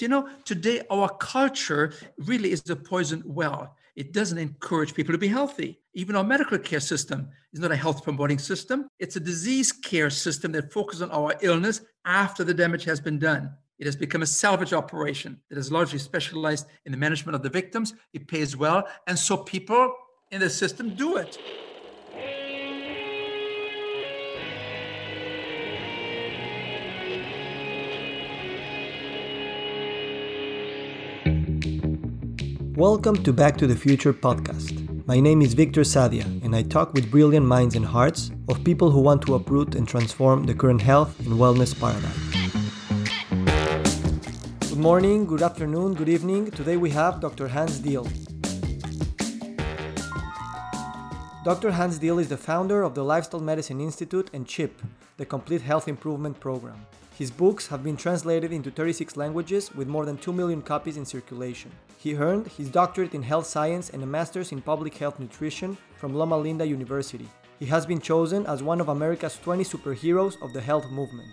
You know, today our culture really is a poison well. It doesn't encourage people to be healthy. Even our medical care system is not a health promoting system. It's a disease care system that focuses on our illness after the damage has been done. It has become a salvage operation that is largely specialized in the management of the victims. It pays well. And so people in the system do it. Welcome to Back to the Future podcast. My name is Victor Sadia, and I talk with brilliant minds and hearts of people who want to uproot and transform the current health and wellness paradigm. Good morning, good afternoon, good evening. Today we have Dr. Hans Diehl. Dr. Hans Diehl is the founder of the Lifestyle Medicine Institute and CHIP, the Complete Health Improvement Program. His books have been translated into 36 languages with more than 2 million copies in circulation. He earned his doctorate in health science and a master's in public health nutrition from Loma Linda University. He has been chosen as one of America's 20 superheroes of the health movement.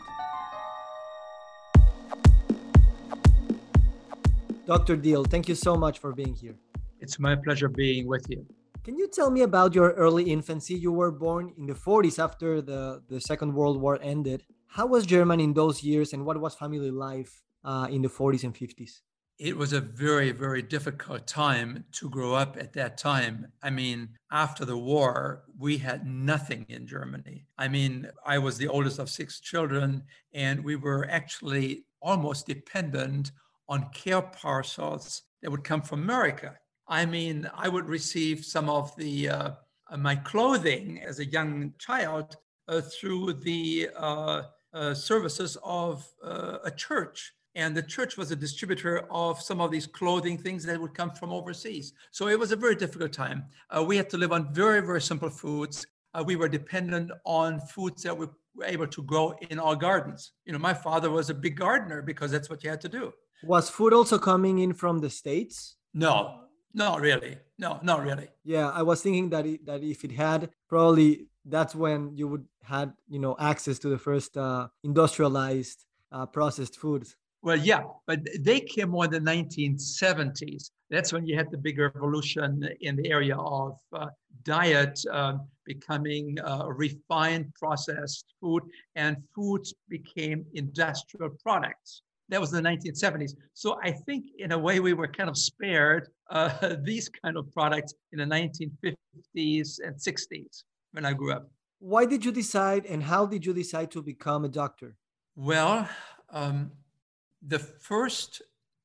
Dr. Diehl, thank you so much for being here. It's my pleasure being with you. Can you tell me about your early infancy? You were born in the 40s after the, the Second World War ended. How was Germany in those years and what was family life uh, in the 40s and 50s? It was a very, very difficult time to grow up at that time. I mean, after the war, we had nothing in Germany. I mean, I was the oldest of six children, and we were actually almost dependent on care parcels that would come from America. I mean, I would receive some of the uh, my clothing as a young child uh, through the uh, uh services of uh, a church and the church was a distributor of some of these clothing things that would come from overseas. So it was a very difficult time. Uh, we had to live on very, very simple foods. Uh, we were dependent on foods that we were able to grow in our gardens. You know, my father was a big gardener because that's what you had to do. Was food also coming in from the States? No, not really. No, not really. Yeah, I was thinking that it, that if it had, probably that's when you would had you know access to the first uh, industrialized uh, processed foods. Well, yeah, but they came more in the 1970s. That's when you had the big revolution in the area of uh, diet uh, becoming uh, refined processed food, and foods became industrial products. That was the 1970s. So I think, in a way, we were kind of spared uh, these kind of products in the 1950s and 60s when I grew up. Why did you decide, and how did you decide to become a doctor? Well, um, the first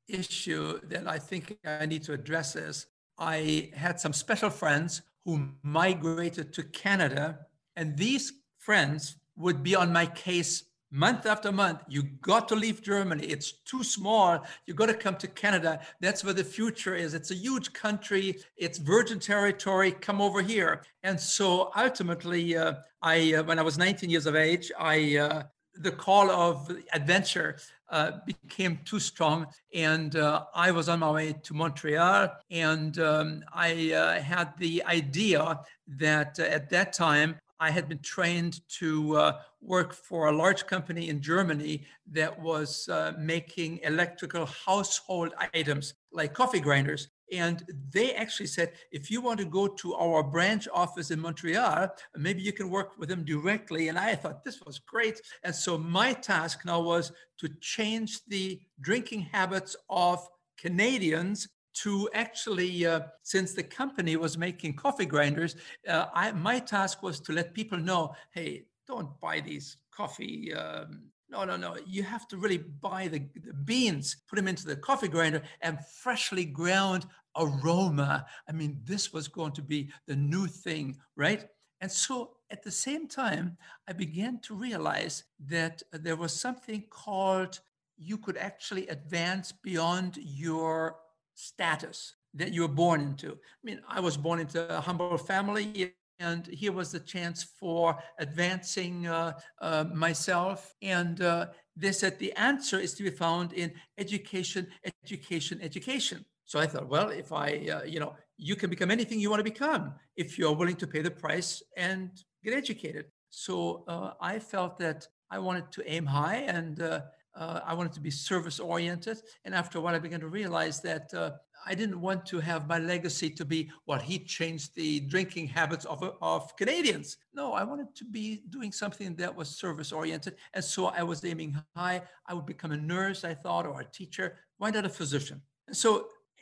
issue that I think I need to address is I had some special friends who migrated to Canada, and these friends would be on my case month after month. You got to leave Germany. It's too small. You got to come to Canada. That's where the future is. It's a huge country. It's virgin territory. Come over here. And so ultimately, uh, I uh, when I was 19 years of age, I uh, the call of adventure uh, became too strong, and uh, I was on my way to Montreal, and um, I uh, had the idea that uh, at that time I had been trained to uh, work for a large company in Germany that was uh, making electrical household items like coffee grinders. And they actually said, if you want to go to our branch office in Montreal, maybe you can work with them directly. And I thought this was great. And so my task now was to change the drinking habits of Canadians to actually, uh, since the company was making coffee grinders, uh, I, my task was to let people know, hey, don't buy these coffee um, no, no, no. You have to really buy the, the, beans, put them into the coffee grinder, and freshly ground aroma. I mean, this was going to be the new thing, right? And so at the same time, I began to realize that there was something called you could actually advance beyond your status that you were born into. I mean, I was born into a humble family and here was the chance for advancing uh, uh, myself. And uh, they said the answer is to be found in education, education, education. So I thought, well, if I, uh, you know, you can become anything you want to become if you're willing to pay the price and get educated. So uh, I felt that I wanted to aim high and uh, Uh, I wanted to be service oriented. And after a while, I began to realize that uh, I didn't want to have my legacy to be, well, he changed the drinking habits of, of Canadians. No, I wanted to be doing something that was service oriented. And so I was aiming high. I would become a nurse, I thought, or a teacher. Why not a physician? And so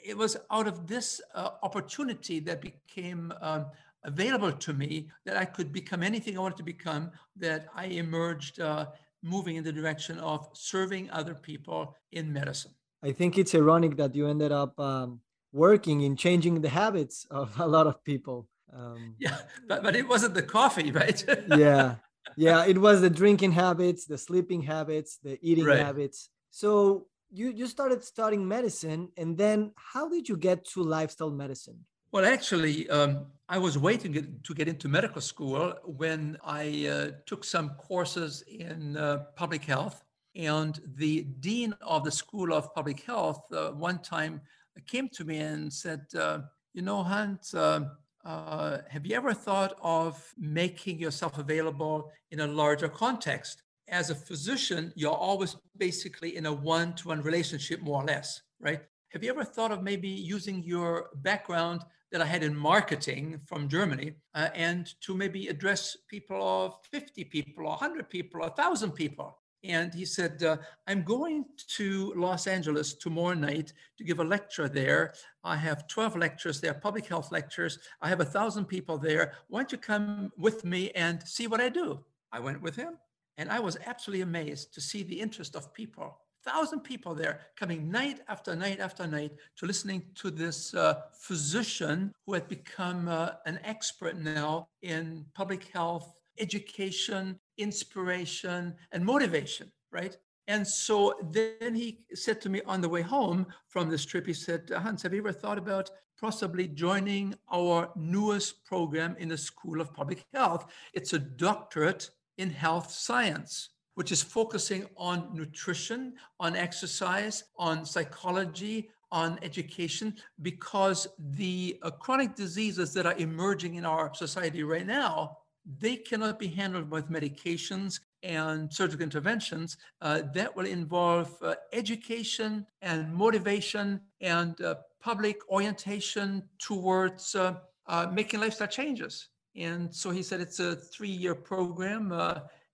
it was out of this uh, opportunity that became um, available to me that I could become anything I wanted to become, that I emerged uh, moving in the direction of serving other people in medicine. I think it's ironic that you ended up um, working in changing the habits of a lot of people. Um, yeah, but, but it wasn't the coffee, right? yeah, yeah, it was the drinking habits, the sleeping habits, the eating right. habits. So you you started studying medicine, and then how did you get to lifestyle medicine? Well, actually, um, I was waiting to get into medical school when I uh, took some courses in uh, public health. And the dean of the School of Public Health uh, one time came to me and said, uh, You know, Hans, uh, uh, have you ever thought of making yourself available in a larger context? As a physician, you're always basically in a one to one relationship, more or less, right? Have you ever thought of maybe using your background that I had in marketing from Germany uh, and to maybe address people of 50 people, or 100 people, or 1,000 people. And he said, uh, I'm going to Los Angeles tomorrow night to give a lecture there. I have 12 lectures there, public health lectures. I have a thousand people there. Why don't you come with me and see what I do? I went with him and I was absolutely amazed to see the interest of people thousand people there coming night after night after night to listening to this uh, physician who had become uh, an expert now in public health, education, inspiration, and motivation, right? And so then he said to me on the way home from this trip, he said, Hans, have you ever thought about possibly joining our newest program in the School of Public Health? It's a doctorate in health science which is focusing on nutrition, on exercise, on psychology, on education, because the uh, chronic diseases that are emerging in our society right now, they cannot be handled with medications and surgical interventions uh, that will involve uh, education and motivation and uh, public orientation towards uh, uh, making lifestyle changes. And so he said it's a three year program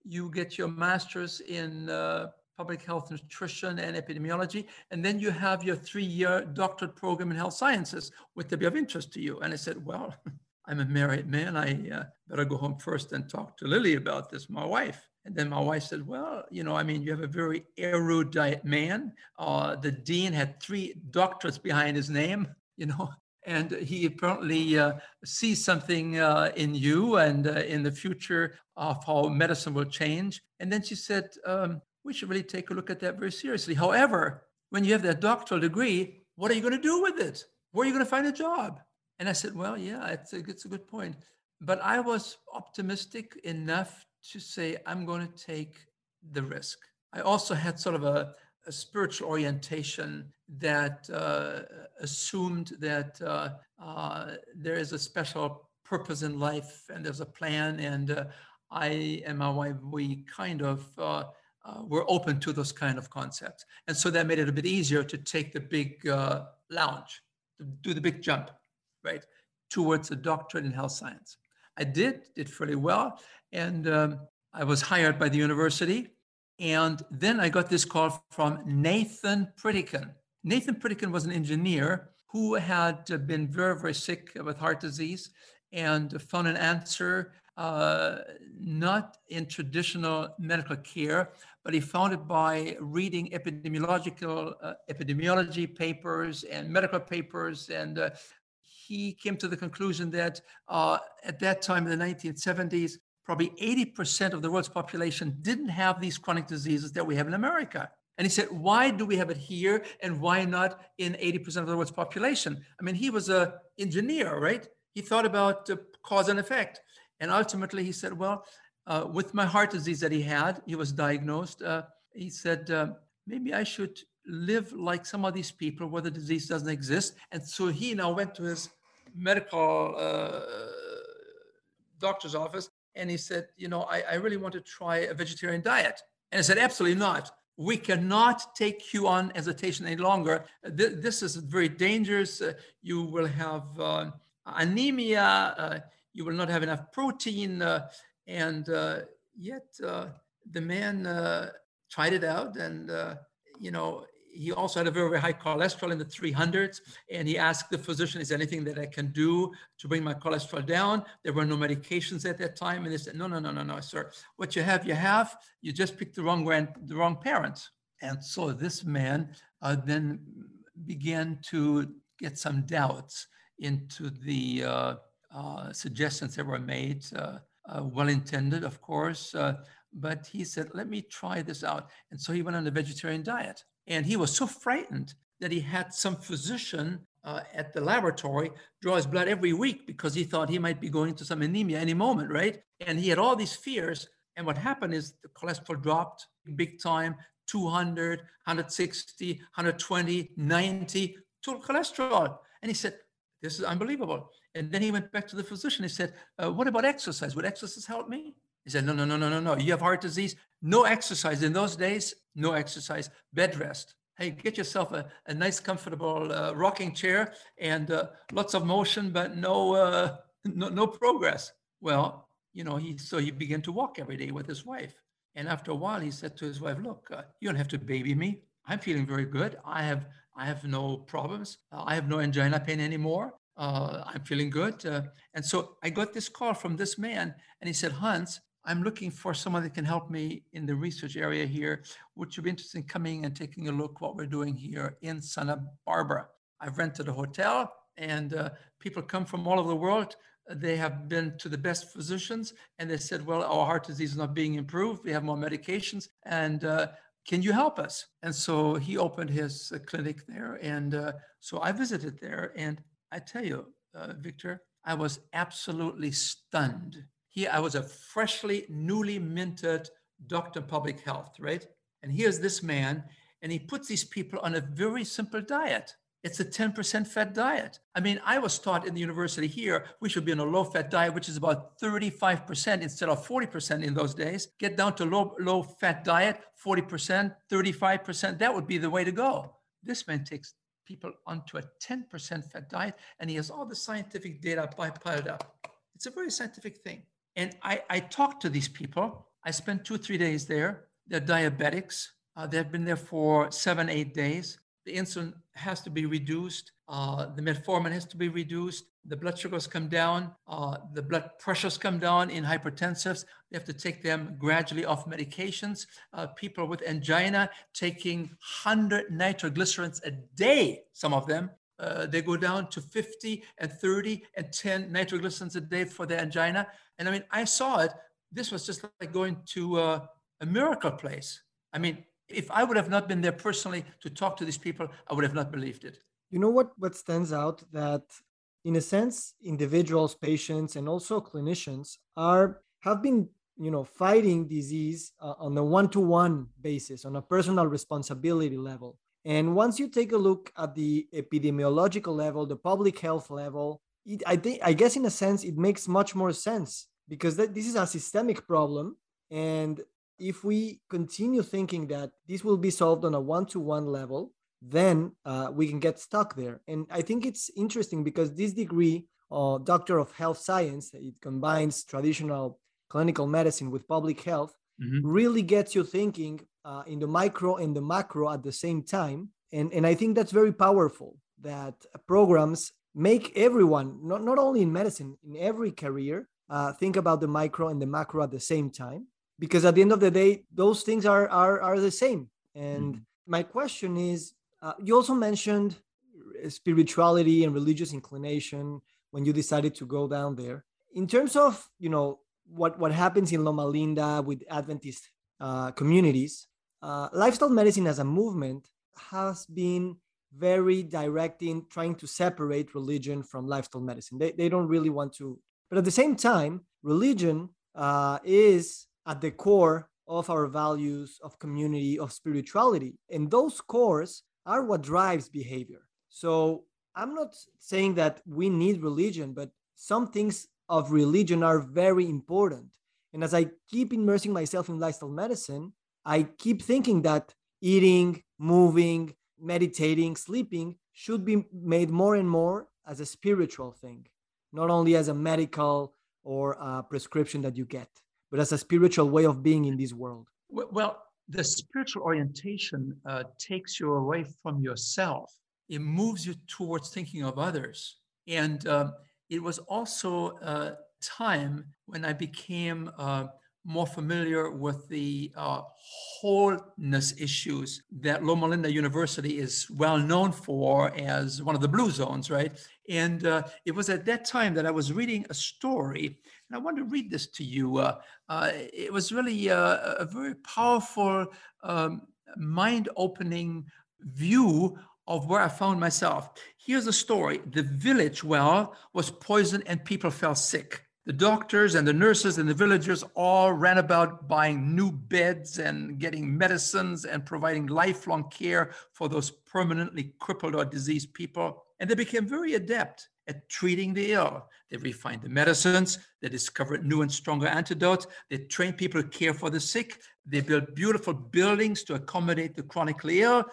you get your master's in uh, public health nutrition and epidemiology and then you have your three-year doctorate program in health sciences would that be of interest to you. And i said well i'm a married man. I uh, better go home first and talk to lily about this my wife. And then my wife said well you know i mean you have a very erudite man. Uh, the dean had three doctorates behind his name you know and he apparently uh, sees something uh, in you and uh, in the future of how medicine will change. And then she said, um, we should really take a look at that very seriously. However, when you have that doctoral degree, what are you going to do with it? Where are you going to find a job? And I said, well, yeah, it's a, it's a good point. But I was optimistic enough to say, I'm going to take the risk. I also had sort of a, a spiritual orientation that uh, assumed that uh, uh, there is a special purpose in life and there's a plan. And uh, I and my wife, we kind of were open to those kind of concepts. And so that made it a bit easier to take the big lounge, to do the big jump, right, towards a doctorate in health science. I did, did fairly well. And um, I was hired by the university and then I got this call from Nathan Pritikin. Nathan Pritikin was an engineer who had been very, very sick with heart disease and found an answer uh, not in traditional medical care, but he found it by reading epidemiological uh, epidemiology papers and medical papers. And uh, he came to the conclusion that uh, at that time in the 1970s, probably 80% of the world's population didn't have these chronic diseases that we have in America. And he said, why do we have it here and why not in 80% of the world's population? I mean, he was an engineer, right? He thought about uh, cause and effect. And ultimately, he said, well, uh, with my heart disease that he had, he was diagnosed. Uh, he said, uh, maybe I should live like some of these people where the disease doesn't exist. And so he now went to his medical uh, doctor's office and he said, you know, I, I really want to try a vegetarian diet. And I said, absolutely not. we cannot take you on as a patient any longer. This is very dangerous. Uh, you will have uh, anemia. Uh, you will not have enough protein. Uh, and uh, yet uh, the man tried it out and, you know, he also had a very, very high cholesterol in the 300s. And he asked the physician, is there anything that I can do to bring my cholesterol down? There were no medications at that time. And they said, no, no, no, no, no, sir. What you have, you have. You just picked the wrong grand, the wrong parents. And so this man uh, then began to get some doubts into the uh, uh, suggestions that were made, uh, uh, well intended, of course. Uh, but he said, let me try this out. And so he went on a vegetarian diet. And he was so frightened that he had some physician uh, at the laboratory draw his blood every week because he thought he might be going to some anemia any moment, right? And he had all these fears. And what happened is the cholesterol dropped big time 200, 160, 120, 90 total cholesterol. And he said, This is unbelievable. And then he went back to the physician. He said, uh, What about exercise? Would exercise help me? He said, No, no, no, no, no, no. You have heart disease. No exercise. In those days, no exercise, bed rest. Hey, get yourself a, a nice, comfortable uh, rocking chair and uh, lots of motion, but no, uh, no, no progress. Well, you know, he so he began to walk every day with his wife. And after a while, he said to his wife, "Look, uh, you don't have to baby me. I'm feeling very good. I have I have no problems. Uh, I have no angina pain anymore. Uh, I'm feeling good." and so I got this call from this man, and he said, "Hans, I'm looking for someone that can help me in the research area here. Would you be interested in coming and taking a look what we're doing here in Santa Barbara? I've rented a hotel and uh, people come from all over the world. They have been to the best physicians and they said, well, our heart disease is not being improved. We have more medications and uh, can you help us? And so he opened his uh, clinic there. And uh, so I visited there and I tell you, uh, Victor, I was absolutely stunned here I was a freshly, newly minted doctor of public health, right? And here's this man, and he puts these people on a very simple diet. It's a 10% fat diet. I mean, I was taught in the university here, we should be on a low fat diet, which is about 35% instead of 40% in those days. Get down to low, low fat diet, 40%, 35%. That would be the way to go. This man takes people onto a 10% fat diet, and he has all the scientific data piled up. It's a very scientific thing. And I, I talked to these people. I spent two, three days there. They're diabetics. Uh, they've been there for seven, eight days. The insulin has to be reduced. Uh, the metformin has to be reduced. The blood sugars come down. Uh, the blood pressures come down in hypertensives. They have to take them gradually off medications. Uh, people with angina taking 100 nitroglycerins a day, some of them, uh, they go down to 50 and 30 and 10 nitroglycerins a day for their angina. And I mean, I saw it. This was just like going to uh, a miracle place. I mean, if I would have not been there personally to talk to these people, I would have not believed it. You know what? What stands out that, in a sense, individuals, patients, and also clinicians are have been, you know, fighting disease uh, on a one-to-one basis, on a personal responsibility level. And once you take a look at the epidemiological level, the public health level, it, I think I guess in a sense it makes much more sense because that, this is a systemic problem, and if we continue thinking that this will be solved on a one-to-one level, then uh, we can get stuck there. And I think it's interesting because this degree, uh, Doctor of Health Science, it combines traditional clinical medicine with public health, mm-hmm. really gets you thinking uh, in the micro and the macro at the same time. And, and I think that's very powerful that programs make everyone, not, not only in medicine, in every career, uh, think about the micro and the macro at the same time. Because at the end of the day, those things are, are, are the same. And mm-hmm. my question is uh, you also mentioned spirituality and religious inclination when you decided to go down there. In terms of, you know, what, what happens in Loma Linda with Adventist uh, communities, uh, lifestyle medicine as a movement has been very direct in trying to separate religion from lifestyle medicine. They, they don't really want to. But at the same time, religion uh, is at the core of our values of community, of spirituality. And those cores are what drives behavior. So I'm not saying that we need religion, but some things of religion are very important. And as I keep immersing myself in lifestyle medicine, I keep thinking that eating, moving, meditating, sleeping should be made more and more as a spiritual thing, not only as a medical or a prescription that you get, but as a spiritual way of being in this world. Well, the spiritual orientation uh, takes you away from yourself. It moves you towards thinking of others. And uh, it was also a time when I became uh, more familiar with the uh, wholeness issues that Loma Linda University is well known for as one of the blue zones, right? And uh, it was at that time that I was reading a story, and I want to read this to you. Uh, uh, it was really uh, a very powerful, um, mind opening view of where I found myself. Here's a story the village well was poisoned and people fell sick. The doctors and the nurses and the villagers all ran about buying new beds and getting medicines and providing lifelong care for those permanently crippled or diseased people. And they became very adept at treating the ill. They refined the medicines, they discovered new and stronger antidotes, they trained people to care for the sick, they built beautiful buildings to accommodate the chronically ill.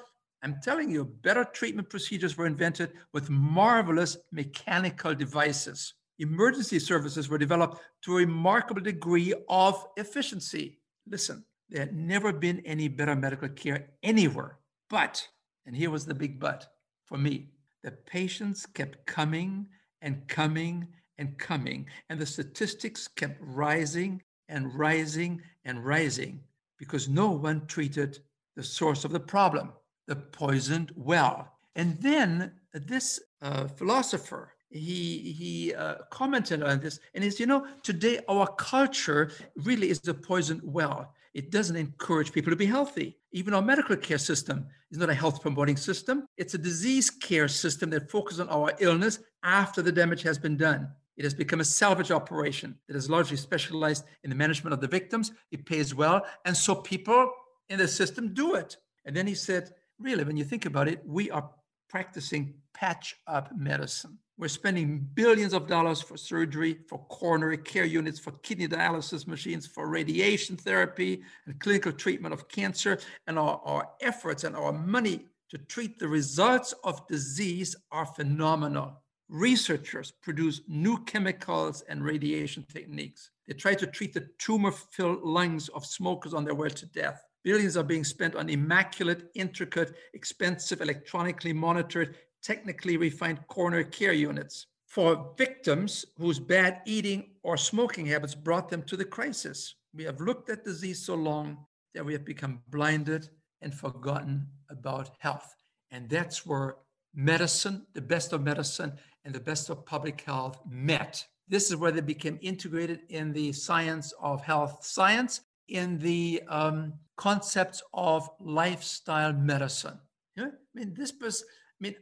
I'm telling you, better treatment procedures were invented with marvelous mechanical devices emergency services were developed to a remarkable degree of efficiency. Listen, there had never been any better medical care anywhere. But, and here was the big but for me, the patients kept coming and coming and coming, and the statistics kept rising and rising and rising because no one treated the source of the problem, the poisoned well. And then this uh, philosopher he he uh, commented on this and is you know today our culture really is a poison well. It doesn't encourage people to be healthy. Even our medical care system is not a health promoting system. It's a disease care system that focuses on our illness after the damage has been done. It has become a salvage operation that is largely specialized in the management of the victims. It pays well and so people in the system do it. And then he said really when you think about it we are practicing patch up medicine we're spending billions of dollars for surgery, for coronary care units, for kidney dialysis machines, for radiation therapy and clinical treatment of cancer. And our, our efforts and our money to treat the results of disease are phenomenal. Researchers produce new chemicals and radiation techniques. They try to treat the tumor filled lungs of smokers on their way to death. Billions are being spent on immaculate, intricate, expensive, electronically monitored technically refined coronary care units for victims whose bad eating or smoking habits brought them to the crisis. We have looked at disease so long that we have become blinded and forgotten about health. And that's where medicine, the best of medicine, and the best of public health met. This is where they became integrated in the science of health science, in the um, concepts of lifestyle medicine. Yeah? I mean, this was, I mean,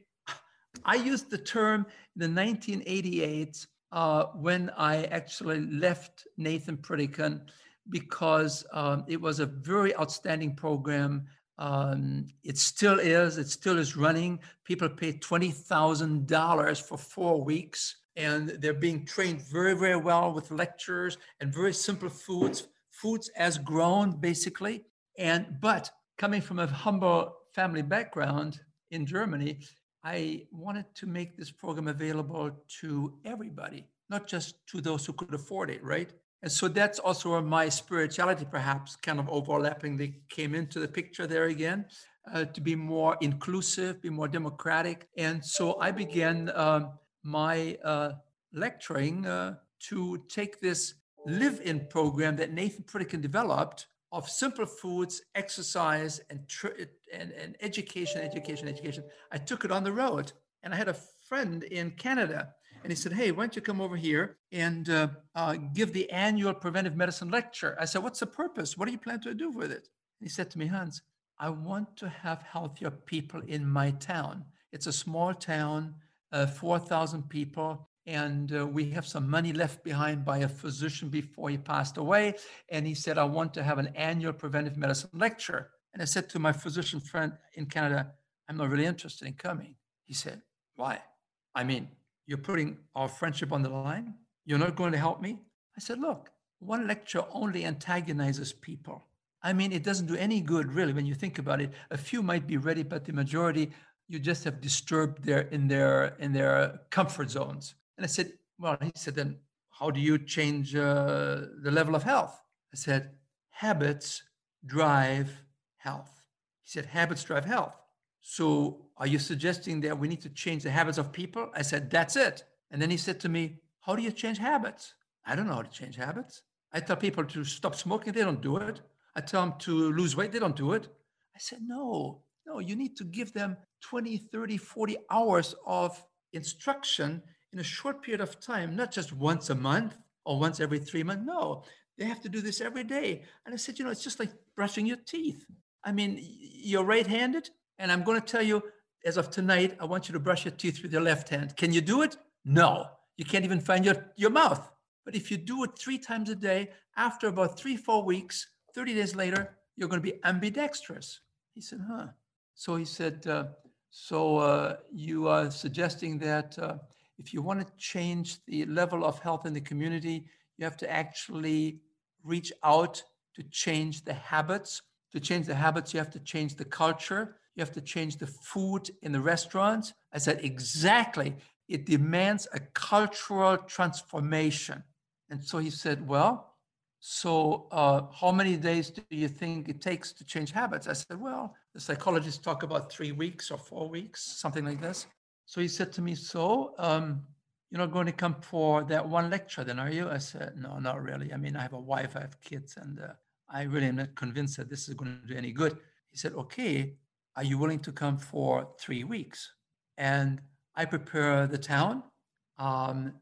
I used the term in the 1988 uh, when I actually left Nathan Pritikin because um, it was a very outstanding program. Um, it still is. It still is running. People pay twenty thousand dollars for four weeks, and they're being trained very, very well with lectures and very simple foods, foods as grown, basically. And but coming from a humble family background in Germany, I wanted to make this program available to everybody, not just to those who could afford it, right? And so that's also where my spirituality, perhaps kind of overlappingly came into the picture there again, uh, to be more inclusive, be more democratic. And so I began um, my uh, lecturing uh, to take this live in program that Nathan Pritikin developed of simple foods, exercise, and, tr- and, and education, education, education. I took it on the road. And I had a friend in Canada, and he said, Hey, why don't you come over here and uh, uh, give the annual preventive medicine lecture? I said, What's the purpose? What do you plan to do with it? And he said to me, Hans, I want to have healthier people in my town. It's a small town, uh, 4,000 people and uh, we have some money left behind by a physician before he passed away. And he said, I want to have an annual preventive medicine lecture. And I said to my physician friend in Canada, I'm not really interested in coming. He said, Why? I mean, you're putting our friendship on the line? You're not going to help me? I said, Look, one lecture only antagonizes people. I mean, it doesn't do any good, really, when you think about it. A few might be ready, but the majority, you just have disturbed their in their in their comfort zones. And I said, well, he said, then how do you change uh, the level of health? I said, habits drive health. He said, habits drive health. So are you suggesting that we need to change the habits of people? I said, that's it. And then he said to me, how do you change habits? I don't know how to change habits. I tell people to stop smoking, they don't do it. I tell them to lose weight, they don't do it. I said, no, no, you need to give them 20, 30, 40 hours of instruction in a short period of time, not just once a month or once every three months. No, they have to do this every day. And I said, you know, it's just like brushing your teeth. I mean, you're right handed, and I'm going to tell you, as of tonight, I want you to brush your teeth with your left hand. Can you do it? No. You can't even find your, your mouth. But if you do it three times a day, after about three, four weeks, 30 days later, you're going to be ambidextrous. He said, huh. So he said, uh, so uh, you are suggesting that uh, if you want to change the level of health in the community, you have to actually reach out to change the habits. To change the habits, you have to change the culture. You have to change the food in the restaurants. I said, exactly. It demands a cultural transformation. And so he said, well, so uh, how many days do you think it takes to change habits? I said, well, the psychologists talk about three weeks or four weeks, something like this. So he said to me, so um, you're not going to come for that one lecture then, are you? I said, no, not really. I mean, I have a wife, I have kids, and uh, I really am not convinced that this is going to do any good. He said, okay, are you willing to come for three weeks? And I prepare the town. Um,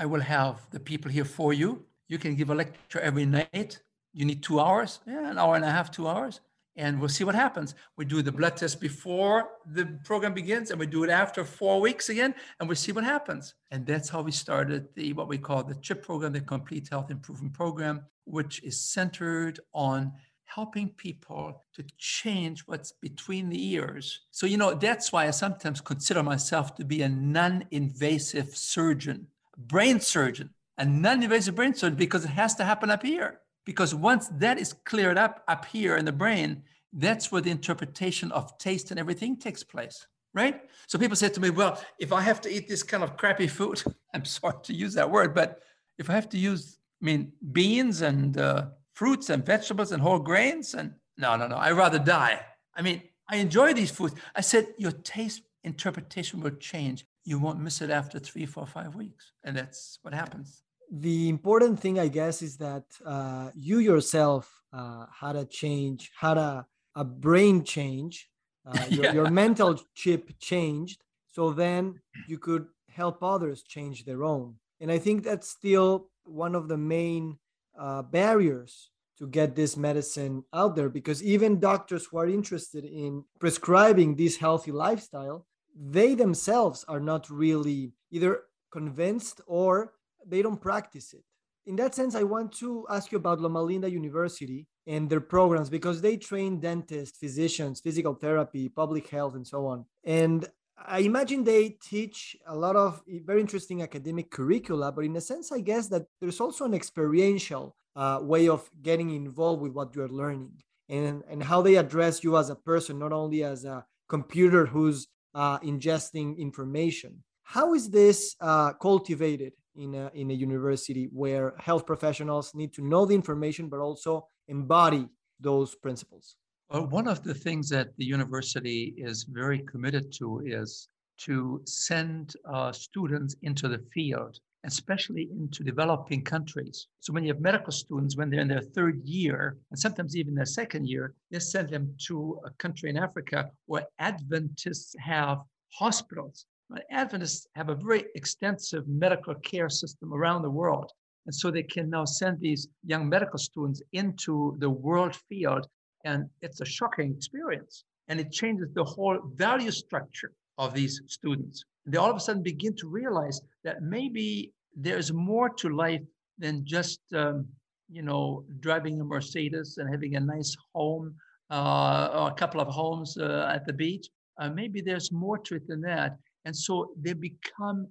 I will have the people here for you. You can give a lecture every night. You need two hours, yeah, an hour and a half, two hours and we'll see what happens. We do the blood test before the program begins, and we do it after four weeks again, and we see what happens. And that's how we started the what we call the CHIP program, the Complete Health Improvement Program, which is centered on helping people to change what's between the ears. So, you know, that's why I sometimes consider myself to be a non-invasive surgeon, brain surgeon, a non-invasive brain surgeon, because it has to happen up here because once that is cleared up up here in the brain, that's where the interpretation of taste and everything takes place, right? So people say to me, well, if I have to eat this kind of crappy food, I'm sorry to use that word, but if I have to use, I mean, beans and uh, fruits and vegetables and whole grains, and no, no, no, I'd rather die. I mean, I enjoy these foods. I said, your taste interpretation will change. You won't miss it after three, four, five weeks. And that's what happens the important thing, I guess, is that uh, you yourself uh, had a change, had a, a brain change, uh, your, yeah. your mental chip changed. So then you could help others change their own. And I think that's still one of the main uh, barriers to get this medicine out there because even doctors who are interested in prescribing this healthy lifestyle, they themselves are not really either convinced or they don't practice it. In that sense, I want to ask you about Loma Linda University and their programs because they train dentists, physicians, physical therapy, public health, and so on. And I imagine they teach a lot of very interesting academic curricula, but in a sense, I guess that there's also an experiential uh, way of getting involved with what you're learning and, and how they address you as a person, not only as a computer who's uh, ingesting information. How is this uh, cultivated in a, in a university where health professionals need to know the information but also embody those principles? Well, one of the things that the university is very committed to is to send uh, students into the field, especially into developing countries. So when you have medical students, when they're in their third year, and sometimes even their second year, they send them to a country in Africa where Adventists have hospitals Adventists have a very extensive medical care system around the world. And so they can now send these young medical students into the world field. And it's a shocking experience. And it changes the whole value structure of these students. They all of a sudden begin to realize that maybe there's more to life than just, um, you know, driving a Mercedes and having a nice home uh, or a couple of homes uh, at the beach. Uh, maybe there's more to it than that. And so they become,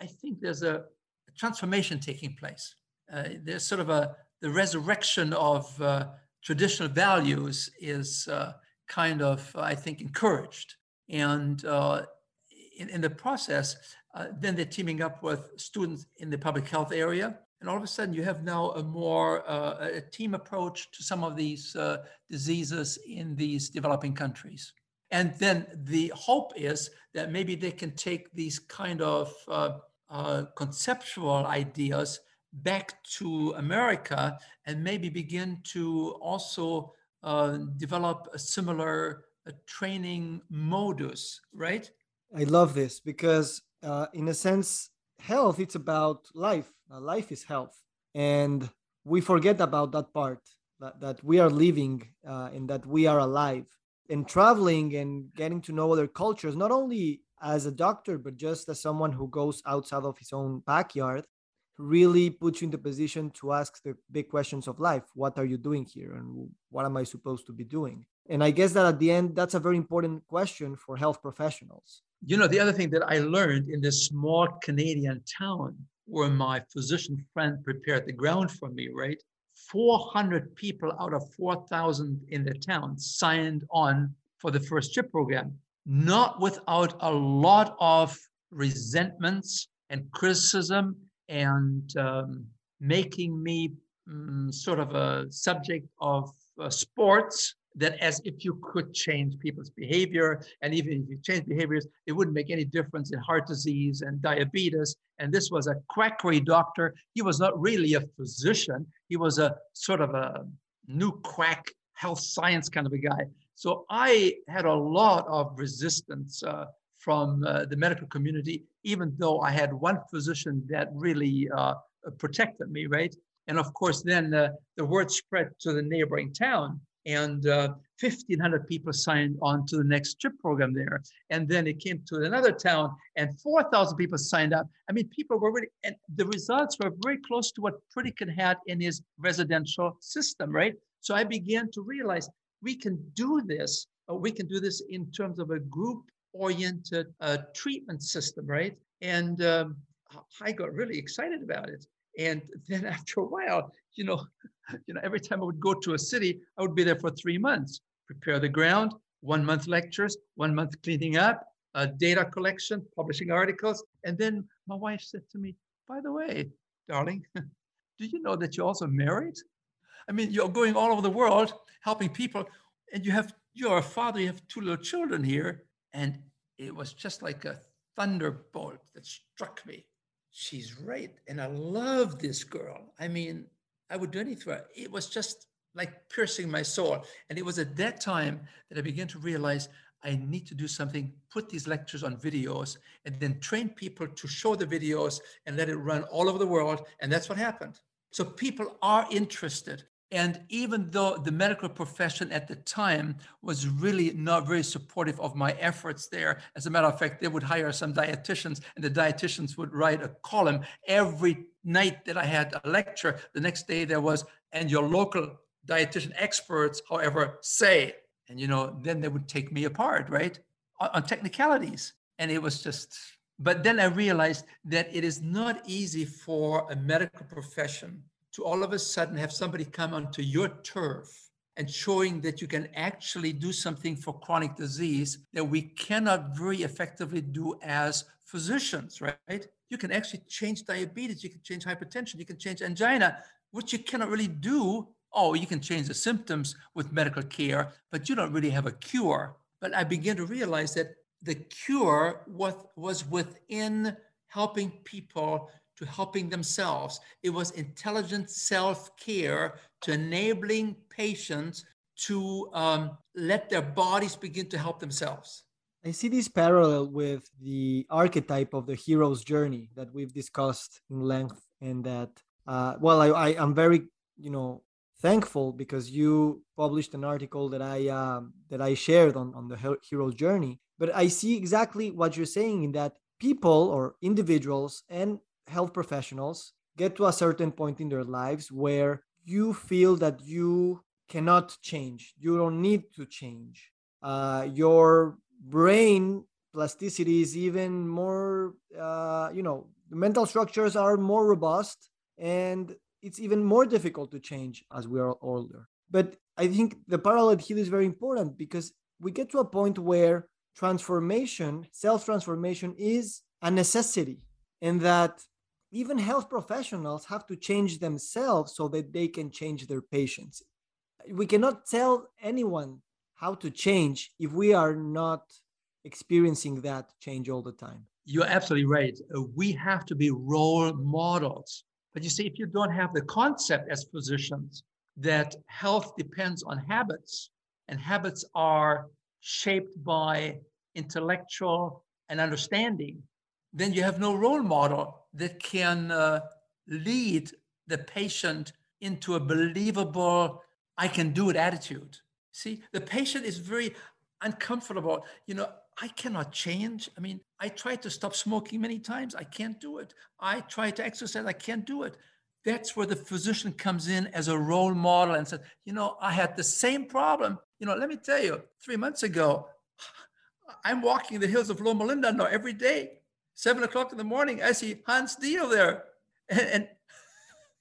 I think there's a, transformation taking place. Uh, there's sort of a the resurrection of uh, traditional values is uh, kind of, I think, encouraged. And uh, in, in, the process, uh, then they're teaming up with students in the public health area. And all of a sudden, you have now a more uh, a team approach to some of these diseases in these developing countries. And then the hope is that maybe they can take these kind of uh, uh, conceptual ideas back to America and maybe begin to also uh, develop a similar uh, training modus, right? I love this because, uh, in a sense, health it's about life. life is health, and we forget about that part that, that we are living uh, and that we are alive and traveling and getting to know other cultures, not only as a doctor, but just as someone who goes outside of his own backyard, really puts you in the position to ask the big questions of life. What are you doing here? And what am I supposed to be doing? And I guess that at the end, that's a very important question for health professionals. You know, the other thing that I learned in this small Canadian town where my physician friend prepared the ground for me, right? 400 people out of 4,000 in the town signed on for the first chip program, not without a lot of resentments and criticism and um, making me um, sort of a subject of uh, sports that as if you could change people's behavior. And even if you change behaviors, it wouldn't make any difference in heart disease and diabetes. And this was a quackery doctor. He was not really a physician. He was a sort of a new quack health science kind of a guy. So I had a lot of resistance uh, from uh, the medical community, even though I had one physician that really uh, protected me, right? And of course, then uh, the word spread to the neighboring town and uh, 1,500 people signed on to the next chip program there. And then it came to another town, and 4,000 people signed up. I mean, people were really, and the results were very close to what Pritikin had in his residential system, right? So I began to realize we can do this. We can do this in terms of a group-oriented uh, treatment system, right? And um, I got really excited about it. And then after a while, you know, you know, every time I would go to a city, I would be there for three months, prepare the ground, one month lectures, one month cleaning up, uh, data collection, publishing articles. And then my wife said to me, by the way, darling, do you know that you're also married? I mean, you're going all over the world helping people, and you have you're a father, you have two little children here. And it was just like a thunderbolt that struck me. She's right. And I love this girl. I mean, I would do anything. It was just like piercing my soul. And it was at that time that I began to realize I need to do something, put these lectures on videos, and then train people to show the videos and let it run all over the world. And that's what happened. So people are interested. And even though the medical profession at the time was really not very supportive of my efforts there, as a matter of fact, they would hire some dietitians, and the dietitians would write a column every night that I had a lecture. The next day there was, and your local dietitian experts, however, say, and you know, then they would take me apart, right, on, on technicalities. And it was just, but then I realized that it is not easy for a medical profession to all of a sudden have somebody come onto your turf and showing that you can actually do something for chronic disease that we cannot very effectively do as physicians, right? You can actually change diabetes, you can change hypertension, you can change angina, which you cannot really do. Oh, you can change the symptoms with medical care, but you don't really have a cure. But I began to realize that the cure was, was within helping people to helping themselves. It was intelligent self care to enabling patients to um, let their bodies begin to help themselves. I see this parallel with the archetype of the hero's journey that we've discussed in length, and that, uh, well, I, I am very, you know, thankful because you published an article that I um, that I shared on on the hero's journey. But I see exactly what you're saying in that people or individuals and health professionals get to a certain point in their lives where you feel that you cannot change. You don't need to change. Uh, your brain plasticity is even more uh, you know the mental structures are more robust and it's even more difficult to change as we are older. But I think the parallel here is very important because we get to a point where transformation, self transformation, is a necessity, and that even health professionals have to change themselves so that they can change their patients. We cannot tell anyone how to change if we are not experiencing that change all the time. You're absolutely right. Uh, we have to be role models. But you see, if you don't have the concept as physicians that health depends on habits, and habits are shaped by intellectual and understanding, then you have no role model that can uh, lead the patient into a believable, I can do it attitude. See, the patient is very uncomfortable. You know, I cannot change. I mean, I tried to stop smoking many times. I can't do it. I tried to exercise. I can't do it. That's where the physician comes in as a role model and says, you know, I had the same problem. You know, let me tell you, three months ago, I'm walking the hills of Loma Linda now every day, seven o'clock in the morning. I see Hans Diehl there. And,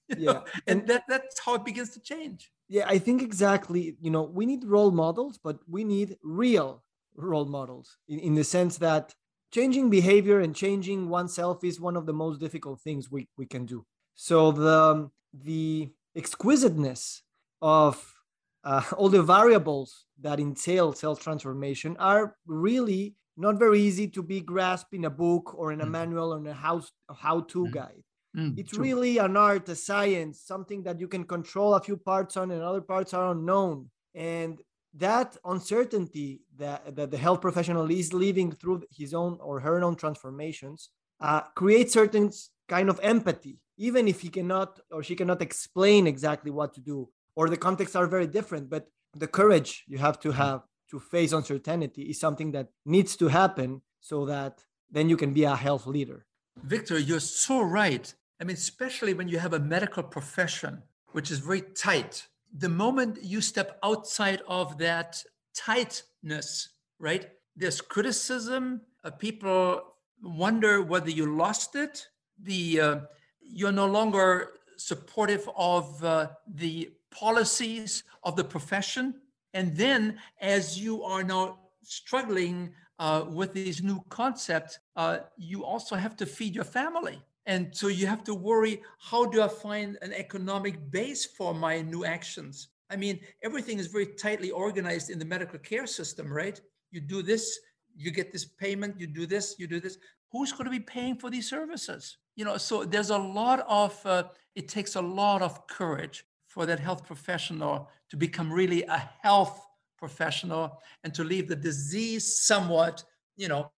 and yeah, know, and, and that, that's how it begins to change. Yeah, I think exactly. You know, we need role models, but we need real role models in, in the sense that changing behavior and changing oneself is one of the most difficult things we, we can do. So the the exquisiteness of uh, all the variables that entail self transformation are really not very easy to be grasped in a book or in a mm. manual or in a how how to mm. guide. Mm, it's true. really an art, a science, something that you can control a few parts on and other parts are unknown. And that uncertainty that, that the health professional is living through his own or her own transformations uh, creates certain kind of empathy, even if he cannot or she cannot explain exactly what to do, or the contexts are very different. But the courage you have to have to face uncertainty is something that needs to happen so that then you can be a health leader. Victor, you're so right. I mean, especially when you have a medical profession, which is very tight. The moment you step outside of that tightness, right? There's criticism. Uh, people wonder whether you lost it. The uh, you're no longer supportive of uh, the policies of the profession. And then, as you are now struggling uh, with these new concepts, uh, you also have to feed your family. And so you have to worry how do I find an economic base for my new actions? I mean, everything is very tightly organized in the medical care system, right? You do this, you get this payment, you do this, you do this. Who's going to be paying for these services? You know, so there's a lot of, uh, it takes a lot of courage for that health professional to become really a health professional and to leave the disease somewhat, you know,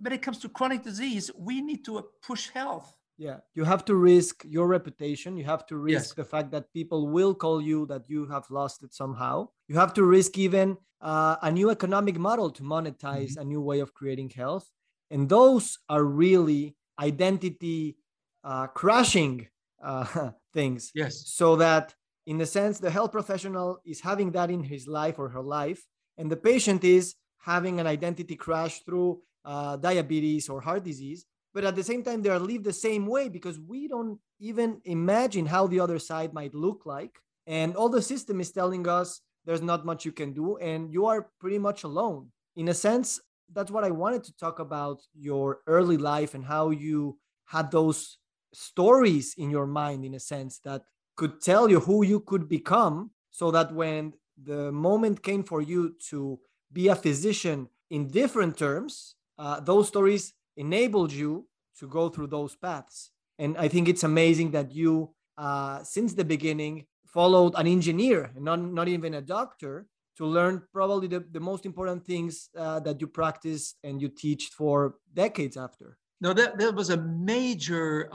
when it comes to chronic disease, we need to push health. Yeah you have to risk your reputation. You have to risk yes. the fact that people will call you that you have lost it somehow. You have to risk even uh, a new economic model to monetize mm-hmm. a new way of creating health. And those are really identity uh, crashing uh, things. Yes. So that in the sense the health professional is having that in his life or her life and the patient is having an identity crash through uh, diabetes or heart disease but at the same time they are lived the same way because we don't even imagine how the other side might look like and all the system is telling us there's not much you can do and you are pretty much alone. In a sense that's what i wanted to talk about your early life and how you had those stories in your mind in a sense that could tell you who you could become so that when the moment came for you to be a physician in different terms uh, those stories enabled you to go through those paths. And I think it's amazing that you, uh, since the beginning, followed an engineer, not, not even a doctor, to learn probably the, the most important things uh, that you practiced and you teach for decades after. No, that, that was a major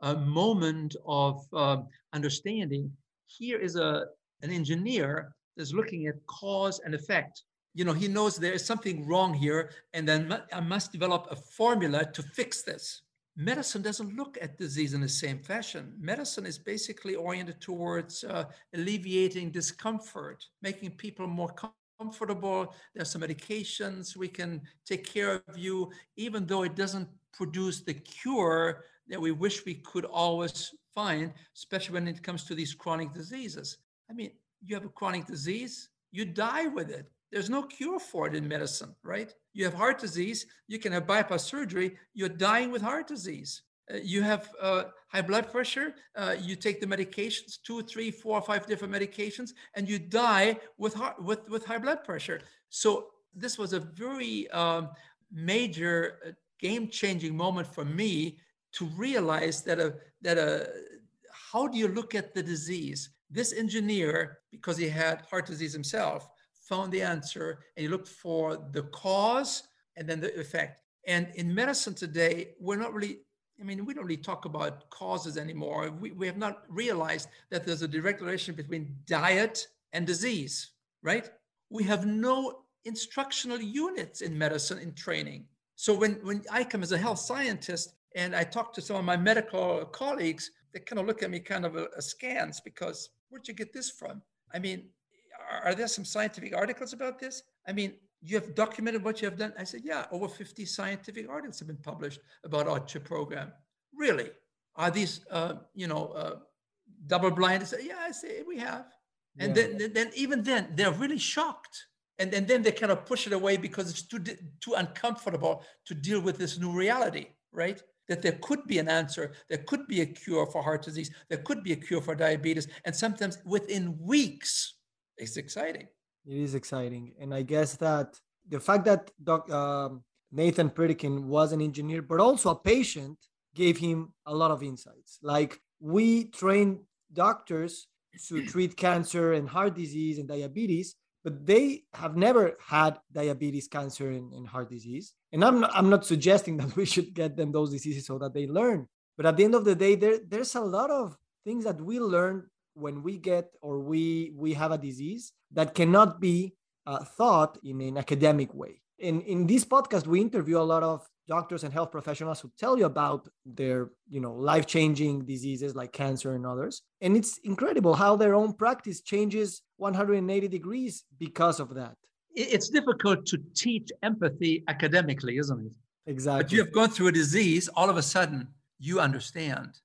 a moment of uh, understanding. Here is a, an engineer that's looking at cause and effect you know, he knows there is something wrong here, and then I must develop a formula to fix this. Medicine doesn't look at disease in the same fashion. Medicine is basically oriented towards uh, alleviating discomfort, making people more comfortable. There's some medications we can take care of you, even though it doesn't produce the cure that we wish we could always find, especially when it comes to these chronic diseases. I mean, you have a chronic disease, you die with it. There's no cure for it in medicine, right? You have heart disease, you can have bypass surgery, you're dying with heart disease. Uh, you have uh, high blood pressure, uh, you take the medications, two, three, four, five different medications, and you die with, heart, with, with high blood pressure. So this was a very um, major uh, game-changing moment for me to realize that a, that a, how do you look at the disease? This engineer, because he had heart disease himself, found the answer and he looked for the cause and then the effect. And in medicine today, we're not really, I mean, we don't really talk about causes anymore. We, we have not realized that there's a direct relation between diet and disease, right? We have no instructional units in medicine in training. So when, when I come as a health scientist and I talk to some of my medical colleagues, they kind of look at me kind of askance because where'd you get this from? I mean, are, are there some scientific articles about this? I mean, you have documented what you have done. I said, yeah, over 50 scientific articles have been published about our CHIP program. Really? Are these, uh, you know, uh, double blind? I said, yeah, I say we have. And then, then even then, they're really shocked. And, and then they kind of push it away because it's too, too uncomfortable to deal with this new reality, right? That there could be an answer, there could be a cure for heart disease, there could be a cure for diabetes, and sometimes within weeks. It's exciting. It is exciting. And I guess that the fact that doc, um, Nathan Pritikin was an engineer, but also a patient, gave him a lot of insights. Like we train doctors to treat cancer and heart disease and diabetes, but they have never had diabetes, cancer, and, and heart disease. And I'm not, I'm not suggesting that we should get them those diseases so that they learn. But at the end of the day, there, there's a lot of things that we learn when we get or we we have a disease that cannot be uh, thought in an academic way. In in this podcast, we interview a lot of doctors and health professionals who tell you about their you know life-changing diseases like cancer and others. And it's incredible how their own practice changes 180 degrees because of that. It's difficult to teach empathy academically isn't it? Exactly. but you have gone through a disease all of a sudden you understand.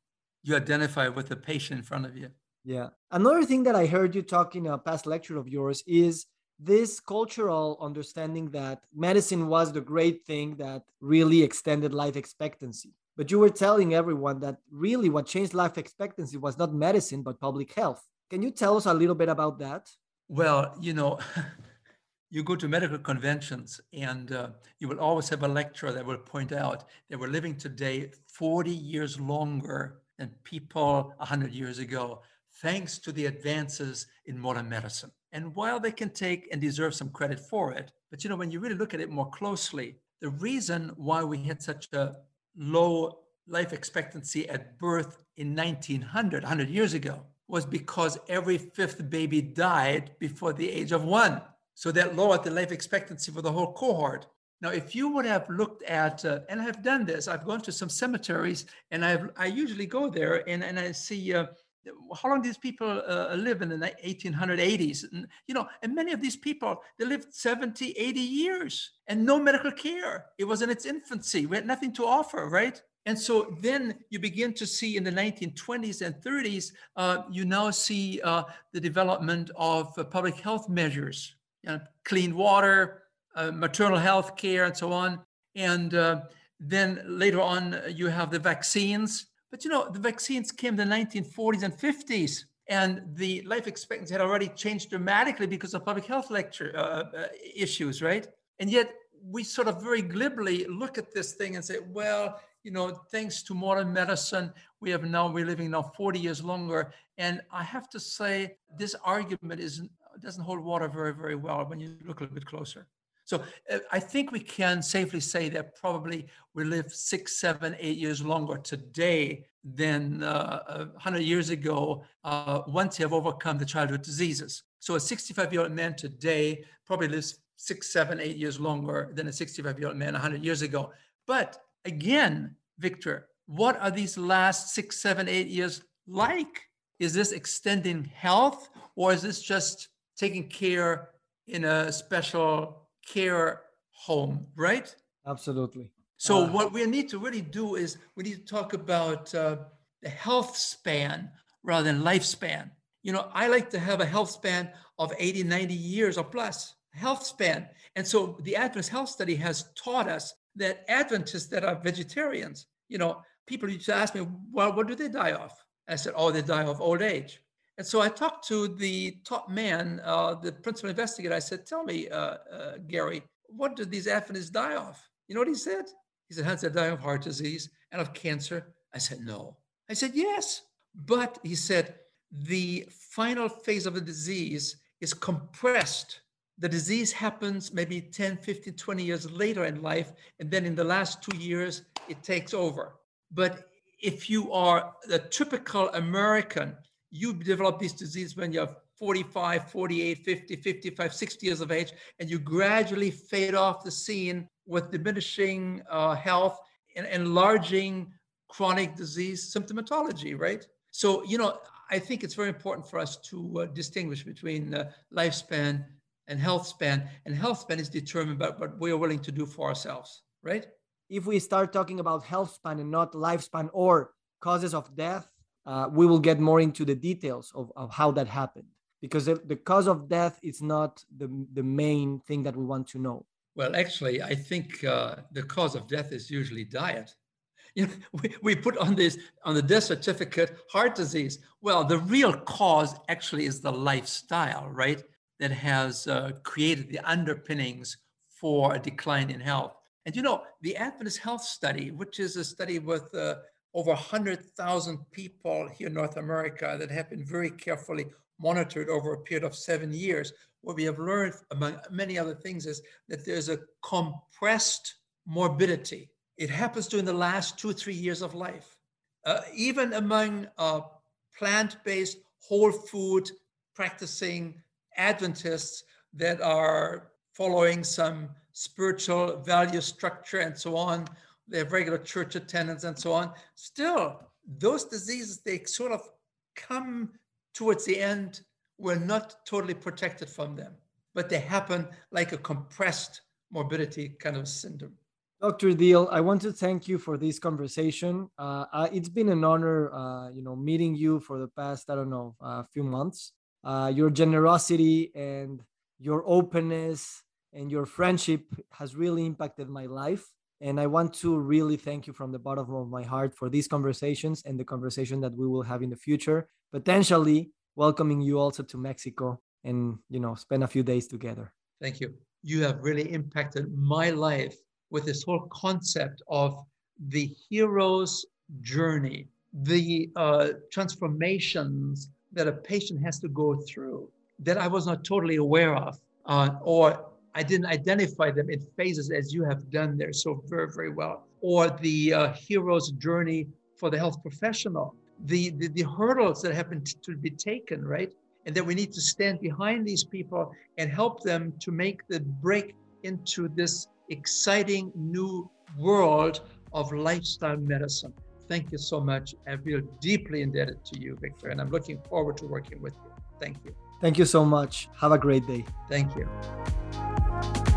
You identify with the patient in front of you. Yeah. Another thing that i heard you talk in a past lecture of yours is this cultural understanding that medicine was the great thing that really extended life expectancy. But you were telling everyone that really what changed life expectancy was not medicine, but public health. Can you tell us a little bit about that? Well, you know, you go to medical conventions and uh, you will always have a lecturer that will point out that we're living today 40 years longer than people 100 years ago, thanks to the advances in modern medicine. And while they can take and deserve some credit for it, but you know, when you really look at it more closely, the reason why we had such a low life expectancy at birth in 1900, 100 years ago, was because every fifth baby died before the age of one. So that lowered the life expectancy for the whole cohort. Now, if you would have looked at, uh, and I've done this, I've gone to some cemeteries, and I've, I usually go there and, and I see uh, how long these people uh, live in the 1880s and, you know and many of these people they lived 70 80 years and no medical care. It was in its infancy. We had nothing to offer right? And so then you begin to see in the 1920s and 30s uh, you now see uh, the development of uh, public health measures you know, clean water uh, maternal health care and so on. And uh, then later on you have the vaccines but you know, the vaccines came in the 1940s and 50s, and the life expectancy had already changed dramatically because of public health lecture uh, uh, issues, right? And yet we sort of very glibly look at this thing and say, well, you know, thanks to modern medicine, we have now we're living now 40 years longer. And I have to say, this argument is doesn't hold water very, very well when you look a little bit closer. So uh, I think we can safely say that probably we live six, seven, eight years longer today than uh, 100 years ago uh, once you have overcome the childhood diseases. So a 65 year old man today probably lives six, seven, eight years longer than a 65 year old man 100 years ago. But again, Victor, what are these last six, seven, eight years like? Is this extending health or is this just taking care in a special care home, right? Absolutely. So, uh, what we need to really do is we need to talk about uh, the health span rather than lifespan. You know, I like to have a health span of 80, 90 years or plus, health span. And so the Adventist Health Study has taught us that Adventists that are vegetarians, you know, people used to ask me, well, what do they die of? I said, oh, they die of old age. And so I talked to the top man, uh, the principal investigator. I said, tell me, uh, uh, Gary, what do these Adventists die of? You know what he said? He said, Hans, they die of heart disease and of cancer. I said, no. I said, yes. But he said, the final phase of the disease is compressed. The disease happens maybe 10, 15, 20 years later in life. And then in the last two years, it takes over. But if you are the typical American, you develop this disease when you're 45, 48, 50, 55, 60 years of age, and you gradually fade off the scene with diminishing uh, health and enlarging chronic disease symptomatology, right? So, you know, I think it's very important for us to uh, distinguish between uh, lifespan and health span. And health span is determined by what we are willing to do for ourselves, right? If we start talking about health span and not lifespan or causes of death, uh, we will get more into the details of, of how that happened because the, the cause of death is not the, the main thing that we want to know. Well, actually, I think uh, the cause of death is usually diet. You know, we, we put on this on the death certificate heart disease. Well, the real cause actually is the lifestyle, right? That has uh, created the underpinnings for a decline in health. And you know, the Adventist Health Study, which is a study with uh, over 100,000 people here in North America that have been very carefully monitored over a period of seven years, what we have learned, among many other things, is that there's a compressed morbidity. It happens during the last two, three years of life. Uh, even among uh, plant based, whole food practicing Adventists that are following some spiritual value structure and so on, they have regular church attendance and so on. Still, those diseases, they sort of come towards the end, we're not totally protected from them, but they happen like a compressed morbidity kind of syndrome. Dr. Diehl, I want to thank you for this conversation. Uh, it's been an honor, uh, you know, meeting you for the past, I don't know, a uh, few months. Uh, your generosity and your openness and your friendship has really impacted my life. And I want to really thank you from the bottom of my heart for these conversations and the conversation that we will have in the future, potentially welcoming you also to Mexico and, you know, spend a few days together. Thank you. You have really impacted my life with this whole concept of the hero's journey, the uh, transformations that a patient has to go through that I was not totally aware of, uh, or I didn't identify them in phases as you have done there so very, very well. Or the uh, hero's journey for the health professional, the, the, the hurdles that happen t- to be taken, right? And that we need to stand behind these people and help them to make the break into this exciting new world of lifestyle medicine. Thank you so much. I feel deeply indebted to you, Victor, and I'm looking forward to working with you. Thank you. Thank you so much. Have a great day. Thank you thank you